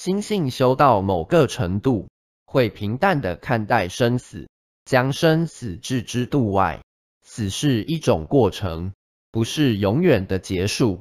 心性修到某个程度会平淡的看待生死将生死置之度外。死是一种过程不是永远的结束。